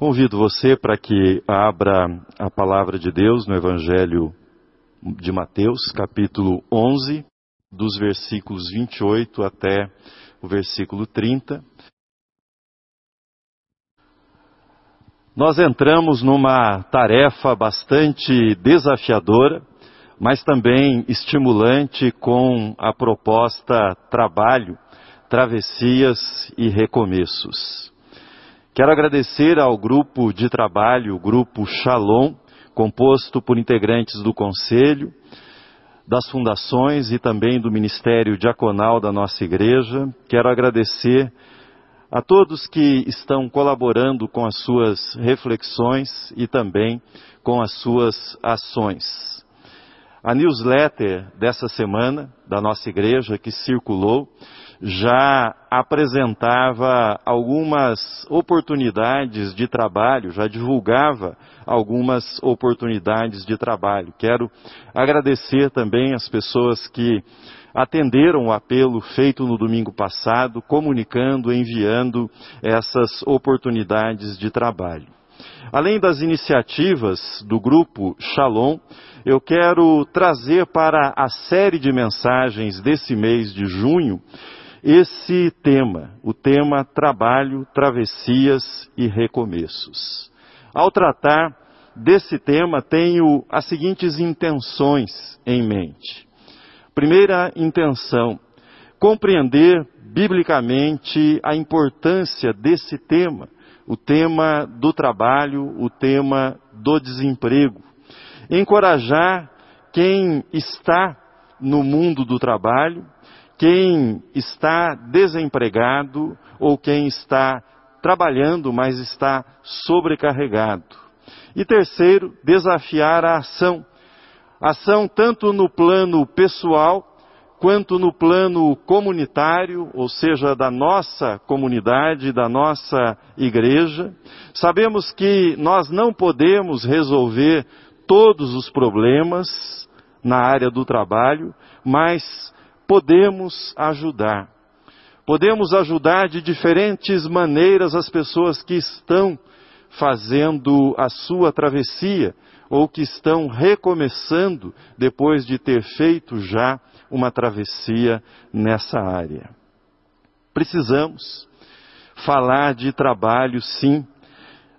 Convido você para que abra a palavra de Deus no Evangelho de Mateus, capítulo 11, dos versículos 28 até o versículo 30. Nós entramos numa tarefa bastante desafiadora, mas também estimulante com a proposta trabalho, travessias e recomeços. Quero agradecer ao grupo de trabalho, o grupo Shalom, composto por integrantes do Conselho, das fundações e também do Ministério Diaconal da nossa igreja. Quero agradecer a todos que estão colaborando com as suas reflexões e também com as suas ações. A newsletter dessa semana da nossa igreja que circulou já apresentava algumas oportunidades de trabalho, já divulgava algumas oportunidades de trabalho. Quero agradecer também as pessoas que atenderam o apelo feito no domingo passado, comunicando, enviando essas oportunidades de trabalho. Além das iniciativas do grupo Shalom, eu quero trazer para a série de mensagens desse mês de junho esse tema, o tema trabalho, travessias e recomeços. Ao tratar desse tema, tenho as seguintes intenções em mente. Primeira intenção, compreender biblicamente a importância desse tema, o tema do trabalho, o tema do desemprego. Encorajar quem está no mundo do trabalho, quem está desempregado ou quem está trabalhando, mas está sobrecarregado. E terceiro, desafiar a ação. Ação tanto no plano pessoal quanto no plano comunitário, ou seja, da nossa comunidade, da nossa igreja. Sabemos que nós não podemos resolver todos os problemas na área do trabalho, mas podemos ajudar. Podemos ajudar de diferentes maneiras as pessoas que estão fazendo a sua travessia ou que estão recomeçando depois de ter feito já uma travessia nessa área. Precisamos falar de trabalho, sim.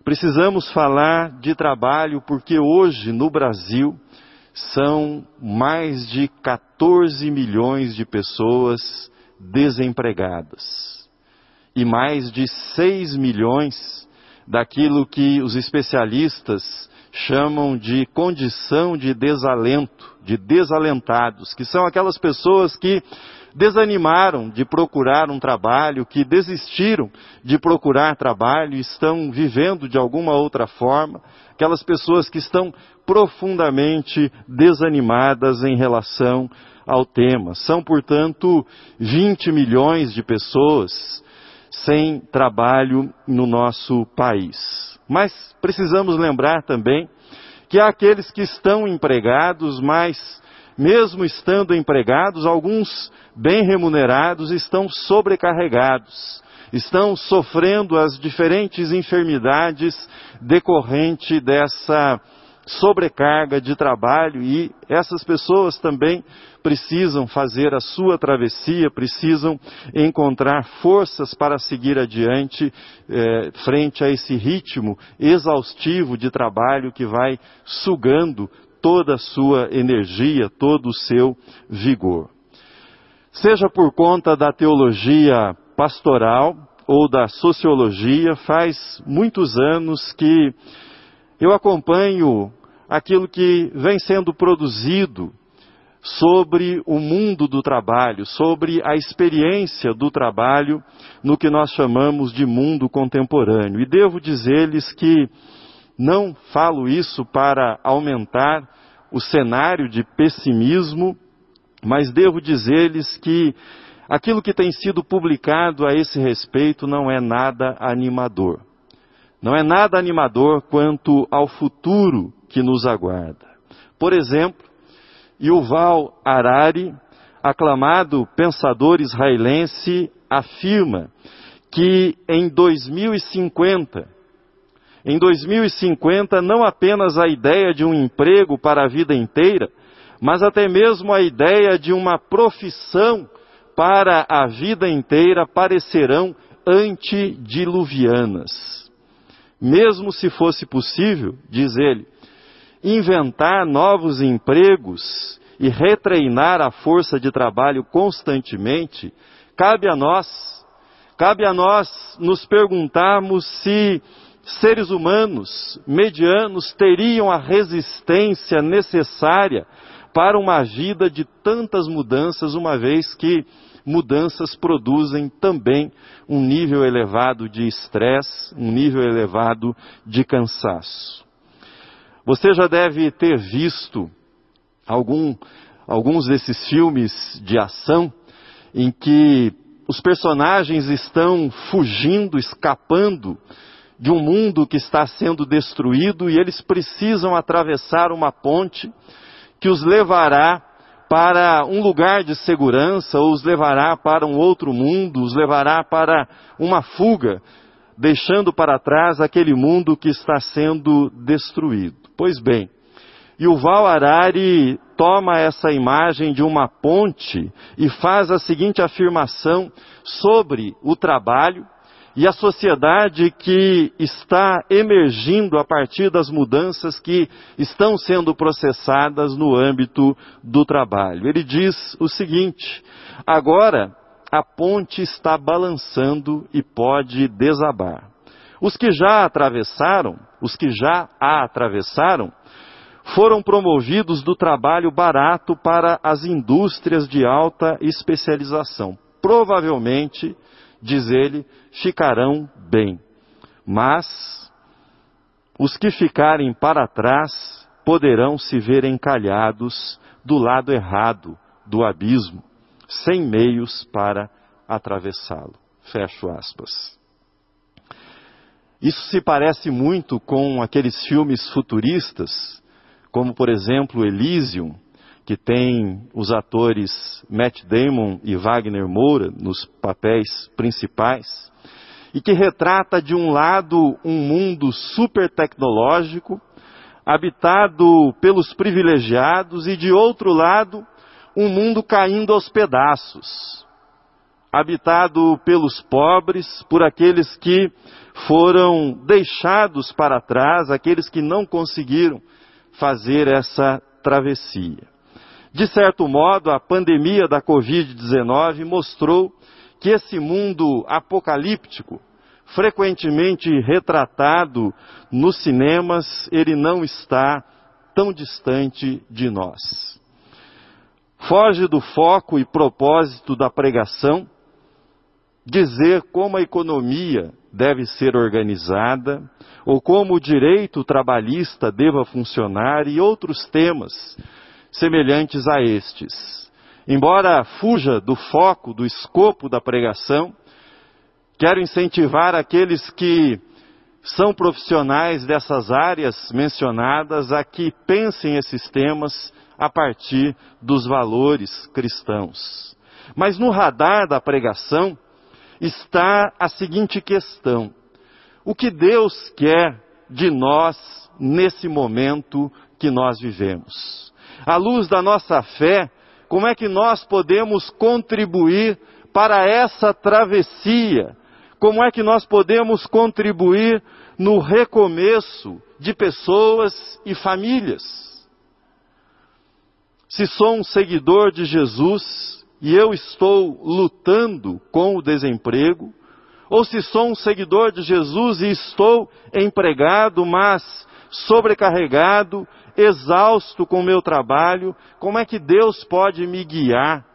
Precisamos falar de trabalho porque hoje no Brasil são mais de 14 milhões de pessoas desempregadas. E mais de 6 milhões daquilo que os especialistas chamam de condição de desalento, de desalentados, que são aquelas pessoas que desanimaram de procurar um trabalho, que desistiram de procurar trabalho estão vivendo de alguma outra forma, aquelas pessoas que estão profundamente desanimadas em relação ao tema. São, portanto, 20 milhões de pessoas sem trabalho no nosso país. Mas precisamos lembrar também que há aqueles que estão empregados, mas mesmo estando empregados, alguns bem remunerados estão sobrecarregados, estão sofrendo as diferentes enfermidades decorrente dessa sobrecarga de trabalho e essas pessoas também precisam fazer a sua travessia, precisam encontrar forças para seguir adiante eh, frente a esse ritmo exaustivo de trabalho que vai sugando toda a sua energia, todo o seu vigor. Seja por conta da teologia pastoral ou da sociologia, faz muitos anos que eu acompanho aquilo que vem sendo produzido sobre o mundo do trabalho, sobre a experiência do trabalho no que nós chamamos de mundo contemporâneo. E devo dizer-lhes que não falo isso para aumentar o cenário de pessimismo, mas devo dizer-lhes que aquilo que tem sido publicado a esse respeito não é nada animador. Não é nada animador quanto ao futuro que nos aguarda. Por exemplo, Yuval Harari, aclamado pensador israelense, afirma que em 2050 em 2050 não apenas a ideia de um emprego para a vida inteira, mas até mesmo a ideia de uma profissão para a vida inteira parecerão antediluvianas. Mesmo se fosse possível, diz ele, inventar novos empregos e retreinar a força de trabalho constantemente, cabe a nós, cabe a nós nos perguntarmos se seres humanos medianos teriam a resistência necessária para uma vida de tantas mudanças, uma vez que mudanças produzem também um nível elevado de estresse, um nível elevado de cansaço. Você já deve ter visto algum, alguns desses filmes de ação em que os personagens estão fugindo, escapando de um mundo que está sendo destruído e eles precisam atravessar uma ponte que os levará para um lugar de segurança, ou os levará para um outro mundo, os levará para uma fuga, deixando para trás aquele mundo que está sendo destruído. Pois bem, Yuval Harari toma essa imagem de uma ponte e faz a seguinte afirmação sobre o trabalho e a sociedade que está emergindo a partir das mudanças que estão sendo processadas no âmbito do trabalho. Ele diz o seguinte: agora a ponte está balançando e pode desabar. Os que já atravessaram, os que já a atravessaram, foram promovidos do trabalho barato para as indústrias de alta especialização. Provavelmente diz ele, ficarão bem. Mas os que ficarem para trás poderão se ver encalhados do lado errado do abismo, sem meios para atravessá-lo. Fecho aspas. Isso se parece muito com aqueles filmes futuristas, como por exemplo Elysium, que tem os atores Matt Damon e Wagner Moura nos papéis principais, e que retrata de um lado um mundo super tecnológico, habitado pelos privilegiados, e de outro lado um mundo caindo aos pedaços, habitado pelos pobres, por aqueles que foram deixados para trás, aqueles que não conseguiram fazer essa travessia. De certo modo, a pandemia da Covid-19 mostrou que esse mundo apocalíptico, frequentemente retratado nos cinemas, ele não está tão distante de nós. Foge do foco e propósito da pregação, dizer como a economia deve ser organizada, ou como o direito trabalhista deva funcionar e outros temas semelhantes a estes. Embora fuja do foco, do escopo da pregação, quero incentivar aqueles que são profissionais dessas áreas mencionadas a que pensem esses temas a partir dos valores cristãos. Mas no radar da pregação está a seguinte questão: o que Deus quer de nós nesse momento que nós vivemos? À luz da nossa fé, como é que nós podemos contribuir para essa travessia? Como é que nós podemos contribuir no recomeço de pessoas e famílias? Se sou um seguidor de Jesus e eu estou lutando com o desemprego, ou se sou um seguidor de Jesus e estou empregado, mas sobrecarregado exausto com o meu trabalho, como é que Deus pode me guiar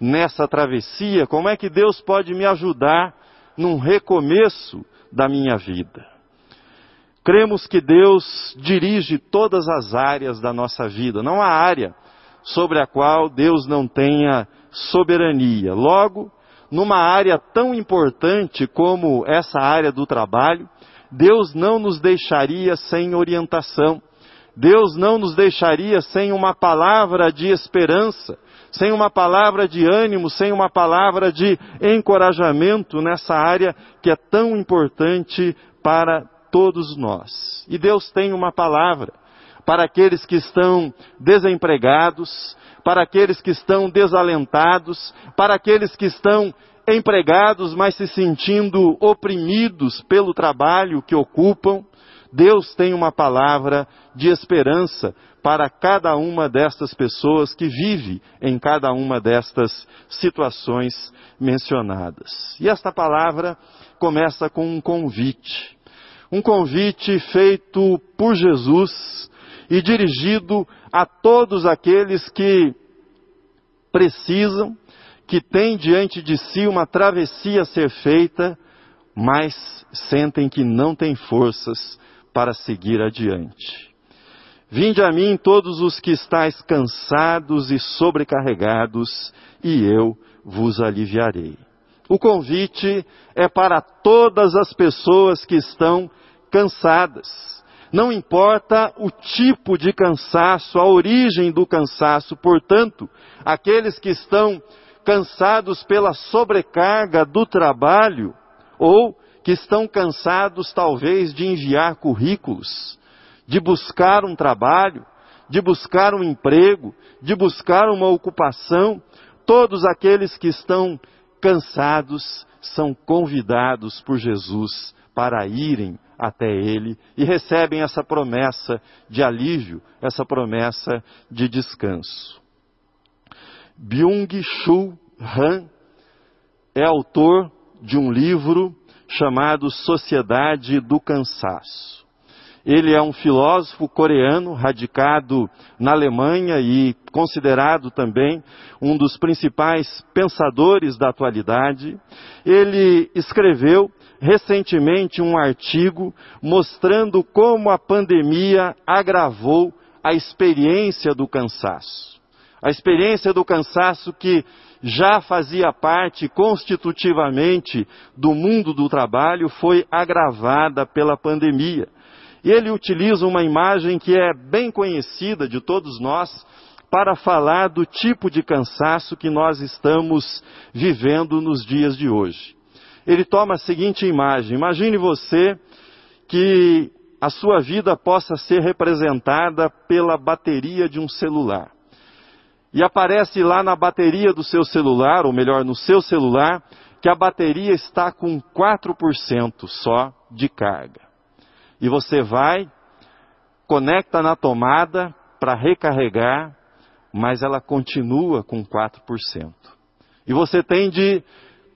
nessa travessia? Como é que Deus pode me ajudar num recomeço da minha vida? Cremos que Deus dirige todas as áreas da nossa vida, não há área sobre a qual Deus não tenha soberania. Logo, numa área tão importante como essa área do trabalho, Deus não nos deixaria sem orientação. Deus não nos deixaria sem uma palavra de esperança, sem uma palavra de ânimo, sem uma palavra de encorajamento nessa área que é tão importante para todos nós. E Deus tem uma palavra para aqueles que estão desempregados, para aqueles que estão desalentados, para aqueles que estão empregados, mas se sentindo oprimidos pelo trabalho que ocupam. Deus tem uma palavra de esperança para cada uma destas pessoas que vive em cada uma destas situações mencionadas. E esta palavra começa com um convite. Um convite feito por Jesus e dirigido a todos aqueles que precisam, que têm diante de si uma travessia a ser feita, mas sentem que não têm forças para seguir adiante. Vinde a mim todos os que estáis cansados e sobrecarregados, e eu vos aliviarei. O convite é para todas as pessoas que estão cansadas. Não importa o tipo de cansaço, a origem do cansaço, portanto, aqueles que estão cansados pela sobrecarga do trabalho ou que estão cansados talvez de enviar currículos, de buscar um trabalho, de buscar um emprego, de buscar uma ocupação, todos aqueles que estão cansados são convidados por Jesus para irem até Ele e recebem essa promessa de alívio, essa promessa de descanso. Byung-Chul Han é autor de um livro chamado Sociedade do Cansaço. Ele é um filósofo coreano radicado na Alemanha e considerado também um dos principais pensadores da atualidade. Ele escreveu recentemente um artigo mostrando como a pandemia agravou a experiência do cansaço. A experiência do cansaço que já fazia parte constitutivamente do mundo do trabalho foi agravada pela pandemia. E ele utiliza uma imagem que é bem conhecida de todos nós para falar do tipo de cansaço que nós estamos vivendo nos dias de hoje. Ele toma a seguinte imagem: imagine você que a sua vida possa ser representada pela bateria de um celular. E aparece lá na bateria do seu celular, ou melhor, no seu celular, que a bateria está com 4% só de carga e você vai, conecta na tomada para recarregar, mas ela continua com 4%. E você tem de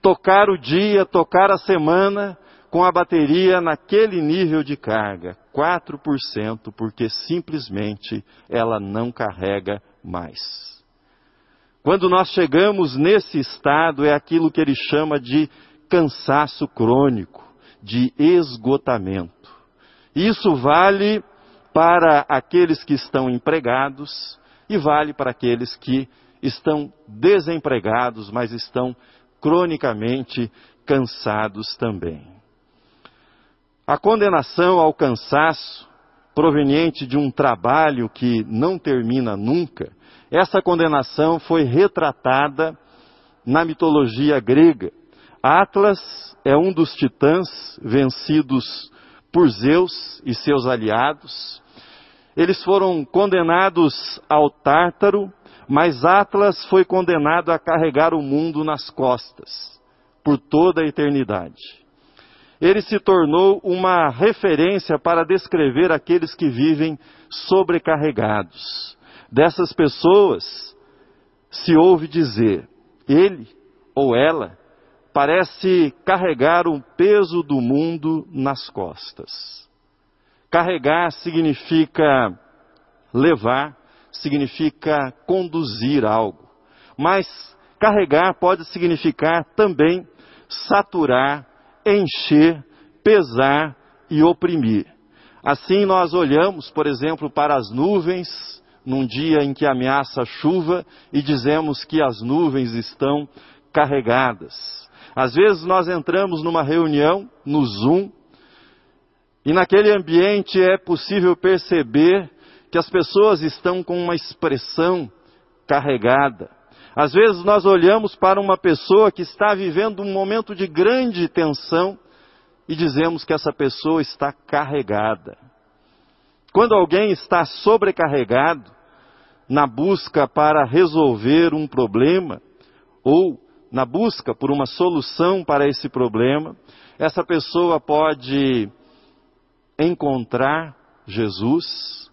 tocar o dia, tocar a semana com a bateria naquele nível de carga, 4%, porque simplesmente ela não carrega mais. Quando nós chegamos nesse estado, é aquilo que ele chama de cansaço crônico, de esgotamento. Isso vale para aqueles que estão empregados e vale para aqueles que estão desempregados, mas estão cronicamente cansados também. A condenação ao cansaço proveniente de um trabalho que não termina nunca, essa condenação foi retratada na mitologia grega. Atlas é um dos titãs vencidos por Zeus e seus aliados. Eles foram condenados ao Tártaro, mas Atlas foi condenado a carregar o mundo nas costas por toda a eternidade. Ele se tornou uma referência para descrever aqueles que vivem sobrecarregados. Dessas pessoas se ouve dizer, ele ou ela parece carregar o peso do mundo nas costas. Carregar significa levar, significa conduzir algo. Mas carregar pode significar também saturar, encher, pesar e oprimir. Assim nós olhamos, por exemplo, para as nuvens num dia em que ameaça chuva e dizemos que as nuvens estão carregadas. Às vezes nós entramos numa reunião, no Zoom, e naquele ambiente é possível perceber que as pessoas estão com uma expressão carregada. Às vezes nós olhamos para uma pessoa que está vivendo um momento de grande tensão e dizemos que essa pessoa está carregada. Quando alguém está sobrecarregado na busca para resolver um problema ou na busca por uma solução para esse problema, essa pessoa pode encontrar Jesus,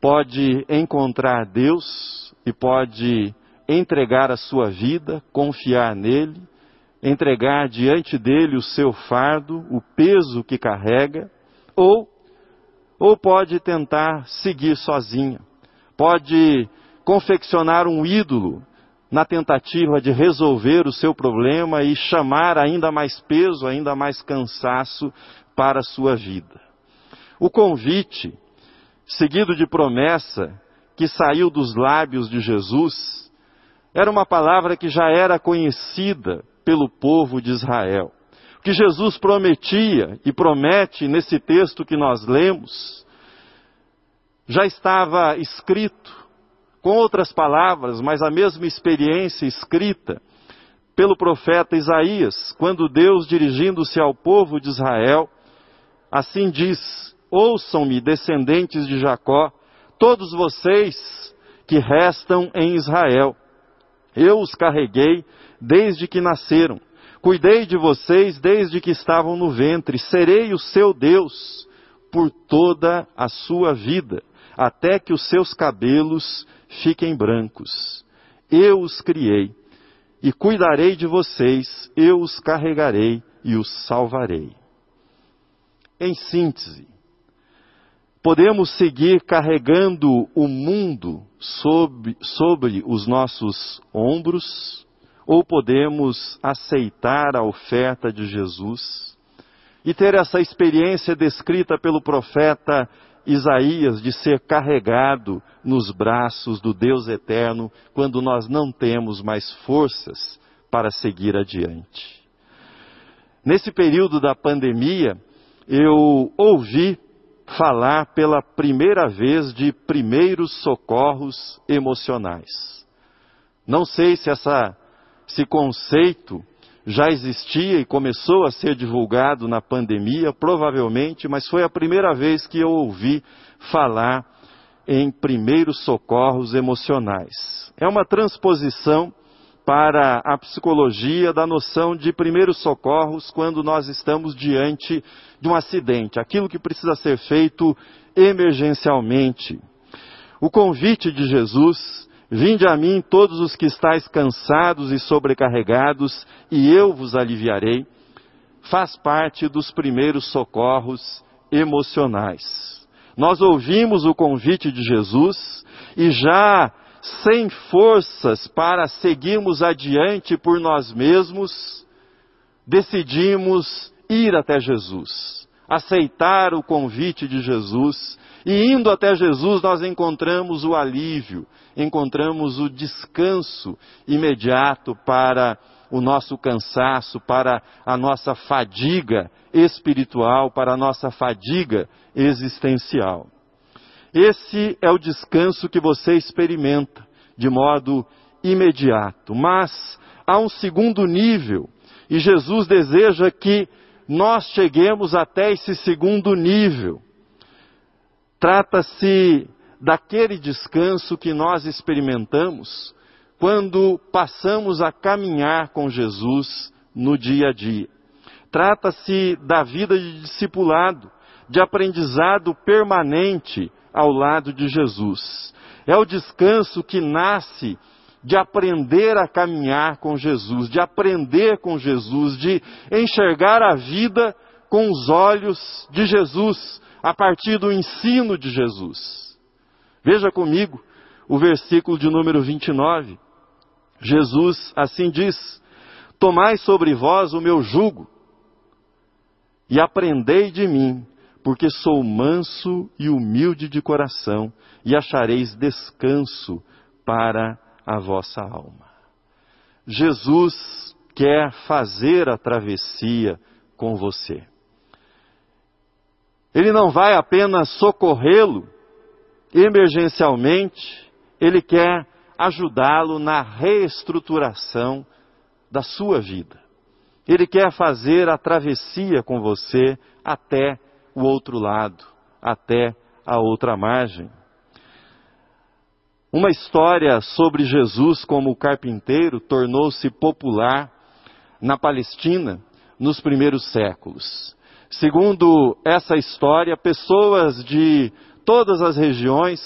pode encontrar Deus e pode entregar a sua vida, confiar nele, entregar diante dele o seu fardo, o peso que carrega, ou ou pode tentar seguir sozinha. Pode confeccionar um ídolo na tentativa de resolver o seu problema e chamar ainda mais peso, ainda mais cansaço para a sua vida. O convite, seguido de promessa, que saiu dos lábios de Jesus, era uma palavra que já era conhecida pelo povo de Israel que Jesus prometia e promete nesse texto que nós lemos, já estava escrito, com outras palavras, mas a mesma experiência escrita pelo profeta Isaías, quando Deus, dirigindo-se ao povo de Israel, assim diz: Ouçam-me, descendentes de Jacó, todos vocês que restam em Israel. Eu os carreguei desde que nasceram. Cuidei de vocês desde que estavam no ventre, serei o seu Deus por toda a sua vida, até que os seus cabelos fiquem brancos. Eu os criei e cuidarei de vocês, eu os carregarei e os salvarei. Em síntese, podemos seguir carregando o mundo sobre, sobre os nossos ombros, ou podemos aceitar a oferta de Jesus e ter essa experiência descrita pelo profeta Isaías de ser carregado nos braços do Deus eterno quando nós não temos mais forças para seguir adiante. Nesse período da pandemia, eu ouvi falar pela primeira vez de primeiros socorros emocionais. Não sei se essa esse conceito já existia e começou a ser divulgado na pandemia, provavelmente, mas foi a primeira vez que eu ouvi falar em primeiros socorros emocionais. É uma transposição para a psicologia da noção de primeiros socorros quando nós estamos diante de um acidente, aquilo que precisa ser feito emergencialmente. O convite de Jesus Vinde a mim todos os que estáis cansados e sobrecarregados, e eu vos aliviarei, faz parte dos primeiros socorros emocionais. Nós ouvimos o convite de Jesus e já sem forças para seguirmos adiante por nós mesmos, decidimos ir até Jesus, aceitar o convite de Jesus, e indo até Jesus nós encontramos o alívio, encontramos o descanso imediato para o nosso cansaço, para a nossa fadiga espiritual, para a nossa fadiga existencial. Esse é o descanso que você experimenta de modo imediato. Mas há um segundo nível, e Jesus deseja que nós cheguemos até esse segundo nível. Trata-se daquele descanso que nós experimentamos quando passamos a caminhar com Jesus no dia a dia. Trata-se da vida de discipulado, de aprendizado permanente ao lado de Jesus. É o descanso que nasce de aprender a caminhar com Jesus, de aprender com Jesus, de enxergar a vida com os olhos de Jesus, a partir do ensino de Jesus. Veja comigo o versículo de número 29. Jesus assim diz: Tomai sobre vós o meu jugo e aprendei de mim, porque sou manso e humilde de coração, e achareis descanso para a vossa alma. Jesus quer fazer a travessia com você. Ele não vai apenas socorrê-lo emergencialmente, ele quer ajudá-lo na reestruturação da sua vida. Ele quer fazer a travessia com você até o outro lado, até a outra margem. Uma história sobre Jesus como carpinteiro tornou-se popular na Palestina nos primeiros séculos. Segundo essa história, pessoas de todas as regiões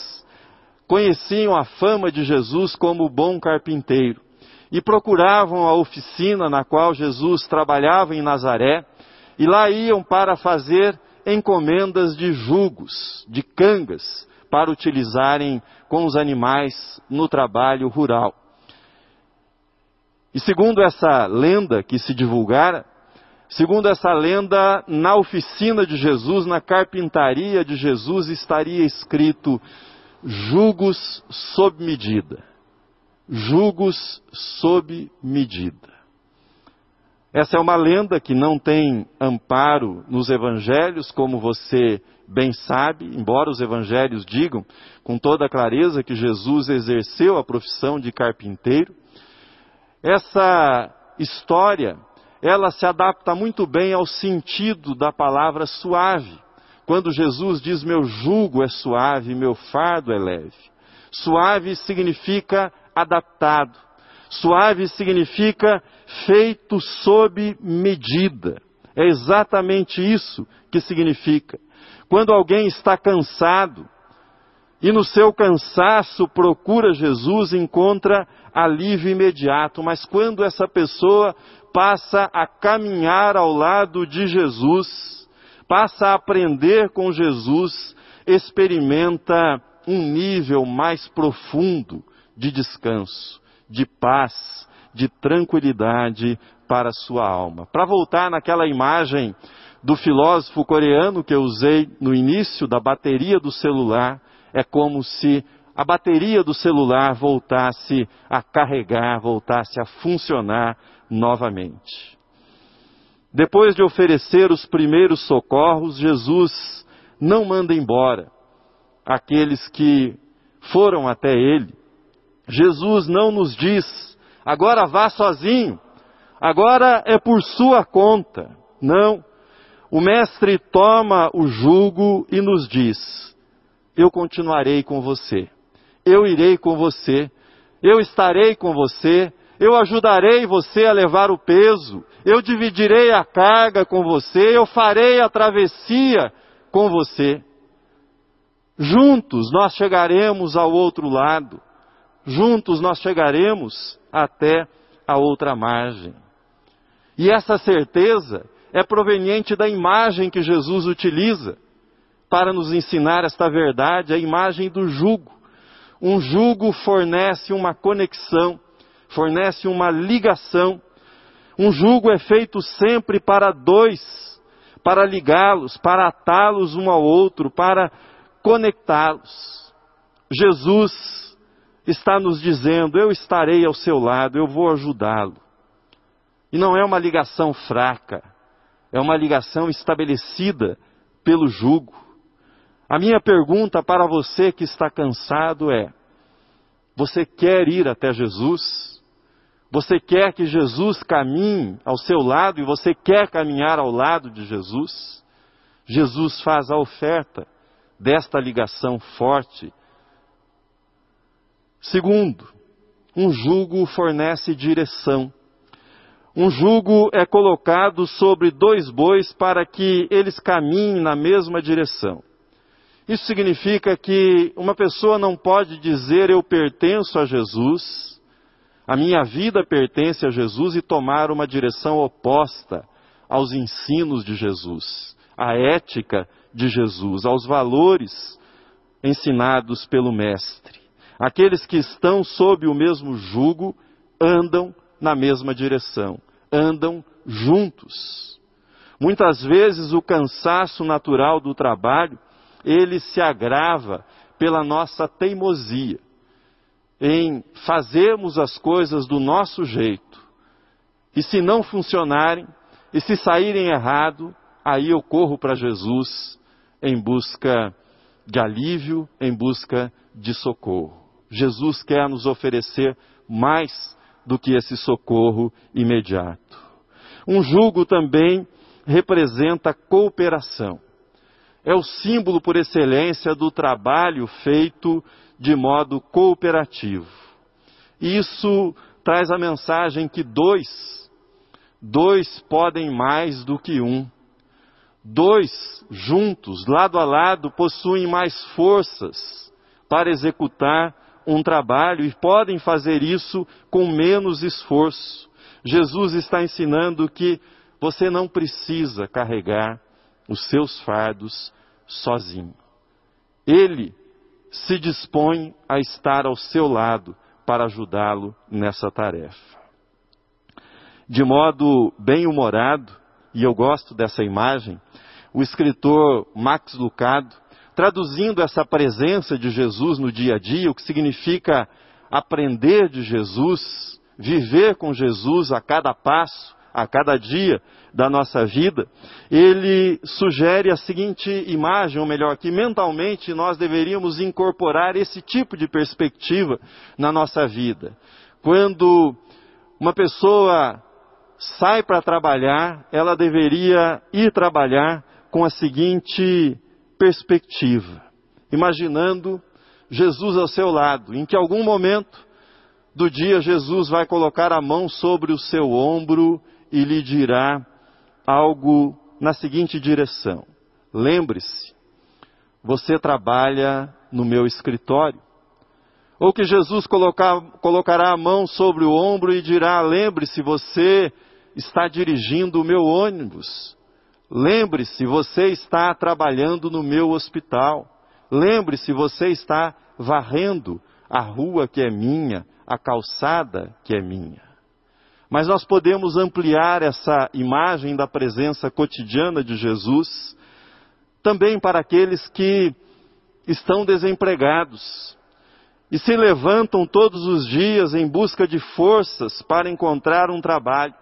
conheciam a fama de Jesus como bom carpinteiro e procuravam a oficina na qual Jesus trabalhava em Nazaré e lá iam para fazer encomendas de jugos, de cangas, para utilizarem com os animais no trabalho rural. E segundo essa lenda que se divulgara, segundo essa lenda, na oficina de Jesus, na carpintaria de Jesus, estaria escrito jugos sob medida. Jugos sob medida. Essa é uma lenda que não tem amparo nos evangelhos, como você bem sabe, embora os evangelhos digam com toda clareza que Jesus exerceu a profissão de carpinteiro. Essa história, ela se adapta muito bem ao sentido da palavra suave. Quando Jesus diz: Meu jugo é suave, meu fardo é leve. Suave significa adaptado. Suave significa feito sob medida. É exatamente isso que significa. Quando alguém está cansado e no seu cansaço procura Jesus, encontra alívio imediato, mas quando essa pessoa passa a caminhar ao lado de Jesus, passa a aprender com Jesus, experimenta um nível mais profundo de descanso, de paz, de tranquilidade para a sua alma. Para voltar naquela imagem do filósofo coreano que eu usei no início da bateria do celular, é como se a bateria do celular voltasse a carregar, voltasse a funcionar novamente. Depois de oferecer os primeiros socorros, Jesus não manda embora aqueles que foram até ele. Jesus não nos diz, agora vá sozinho, agora é por sua conta. Não. O Mestre toma o jugo e nos diz: Eu continuarei com você, eu irei com você, eu estarei com você, eu ajudarei você a levar o peso, eu dividirei a carga com você, eu farei a travessia com você. Juntos nós chegaremos ao outro lado, juntos nós chegaremos até a outra margem. E essa certeza é proveniente da imagem que Jesus utiliza para nos ensinar esta verdade, a imagem do jugo. Um jugo fornece uma conexão, fornece uma ligação. Um jugo é feito sempre para dois, para ligá-los, para atá-los um ao outro, para conectá-los. Jesus está nos dizendo: Eu estarei ao seu lado, eu vou ajudá-lo. E não é uma ligação fraca, é uma ligação estabelecida pelo jugo. A minha pergunta para você que está cansado é: você quer ir até Jesus? Você quer que Jesus caminhe ao seu lado e você quer caminhar ao lado de Jesus? Jesus faz a oferta desta ligação forte. Segundo, um jugo fornece direção. Um jugo é colocado sobre dois bois para que eles caminhem na mesma direção. Isso significa que uma pessoa não pode dizer eu pertenço a Jesus, a minha vida pertence a Jesus e tomar uma direção oposta aos ensinos de Jesus, à ética de Jesus, aos valores ensinados pelo Mestre. Aqueles que estão sob o mesmo jugo andam na mesma direção andam juntos. Muitas vezes o cansaço natural do trabalho, ele se agrava pela nossa teimosia em fazermos as coisas do nosso jeito. E se não funcionarem, e se saírem errado, aí eu corro para Jesus em busca de alívio, em busca de socorro. Jesus quer nos oferecer mais do que esse socorro imediato. Um jugo também representa cooperação. É o símbolo por excelência do trabalho feito de modo cooperativo. Isso traz a mensagem que dois, dois podem mais do que um. Dois juntos, lado a lado, possuem mais forças para executar um trabalho e podem fazer isso com menos esforço. Jesus está ensinando que você não precisa carregar os seus fardos sozinho. Ele se dispõe a estar ao seu lado para ajudá-lo nessa tarefa. De modo bem humorado, e eu gosto dessa imagem, o escritor Max Lucado, traduzindo essa presença de Jesus no dia a dia, o que significa aprender de Jesus, viver com Jesus a cada passo, a cada dia da nossa vida, ele sugere a seguinte imagem, ou melhor, que mentalmente nós deveríamos incorporar esse tipo de perspectiva na nossa vida. Quando uma pessoa sai para trabalhar, ela deveria ir trabalhar com a seguinte perspectiva, imaginando Jesus ao seu lado, em que algum momento do dia Jesus vai colocar a mão sobre o seu ombro e lhe dirá algo na seguinte direção: lembre-se, você trabalha no meu escritório. Ou que Jesus colocar, colocará a mão sobre o ombro e dirá: lembre-se, você está dirigindo o meu ônibus. Lembre-se, você está trabalhando no meu hospital. Lembre-se, você está varrendo a rua que é minha, a calçada que é minha. Mas nós podemos ampliar essa imagem da presença cotidiana de Jesus também para aqueles que estão desempregados e se levantam todos os dias em busca de forças para encontrar um trabalho.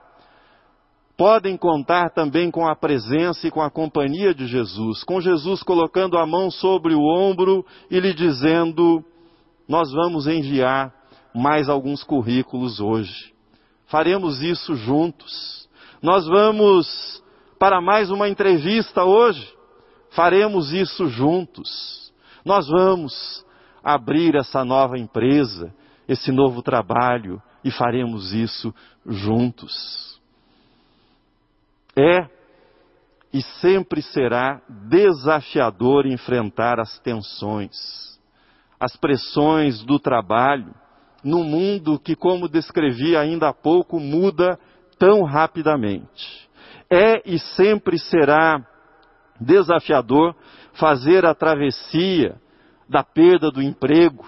Podem contar também com a presença e com a companhia de Jesus, com Jesus colocando a mão sobre o ombro e lhe dizendo: Nós vamos enviar mais alguns currículos hoje faremos isso juntos. Nós vamos para mais uma entrevista hoje, faremos isso juntos. Nós vamos abrir essa nova empresa, esse novo trabalho e faremos isso juntos. É e sempre será desafiador enfrentar as tensões, as pressões do trabalho, num mundo que, como descrevi ainda há pouco, muda tão rapidamente. É e sempre será desafiador fazer a travessia da perda do emprego,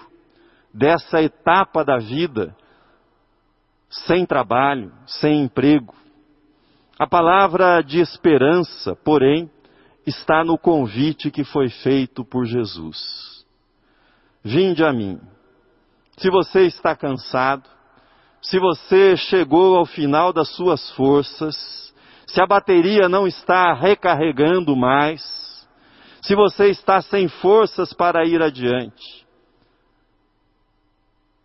dessa etapa da vida sem trabalho, sem emprego. A palavra de esperança, porém, está no convite que foi feito por Jesus. Vinde a mim se você está cansado, se você chegou ao final das suas forças, se a bateria não está recarregando mais, se você está sem forças para ir adiante,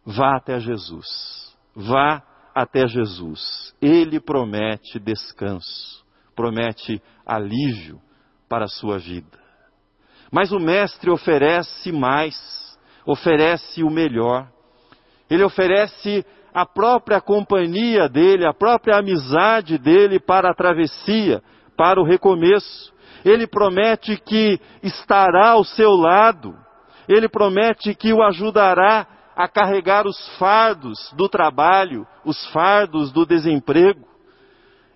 vá até Jesus. Vá até Jesus. Ele promete descanso, promete alívio para a sua vida. Mas o Mestre oferece mais, oferece o melhor. Ele oferece a própria companhia dele, a própria amizade dele para a travessia, para o recomeço. Ele promete que estará ao seu lado. Ele promete que o ajudará a carregar os fardos do trabalho, os fardos do desemprego.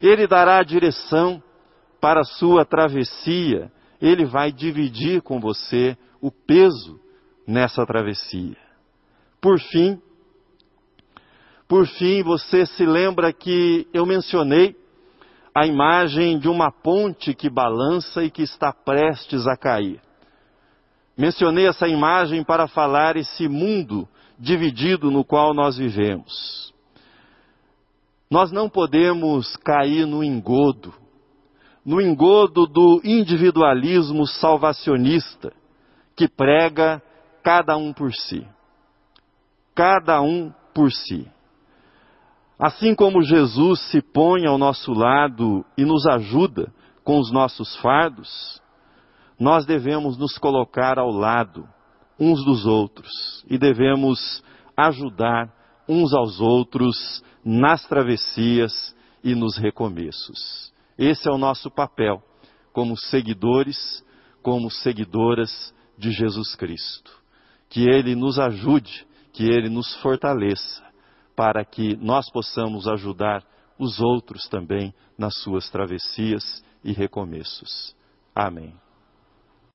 Ele dará a direção para a sua travessia. Ele vai dividir com você o peso nessa travessia. Por fim, por fim, você se lembra que eu mencionei a imagem de uma ponte que balança e que está prestes a cair. Mencionei essa imagem para falar esse mundo dividido no qual nós vivemos. Nós não podemos cair no engodo, no engodo do individualismo salvacionista que prega cada um por si. Cada um por si. Assim como Jesus se põe ao nosso lado e nos ajuda com os nossos fardos, nós devemos nos colocar ao lado uns dos outros e devemos ajudar uns aos outros nas travessias e nos recomeços. Esse é o nosso papel como seguidores, como seguidoras de Jesus Cristo. Que Ele nos ajude, que Ele nos fortaleça, para que nós possamos ajudar os outros também nas suas travessias e recomeços. Amém.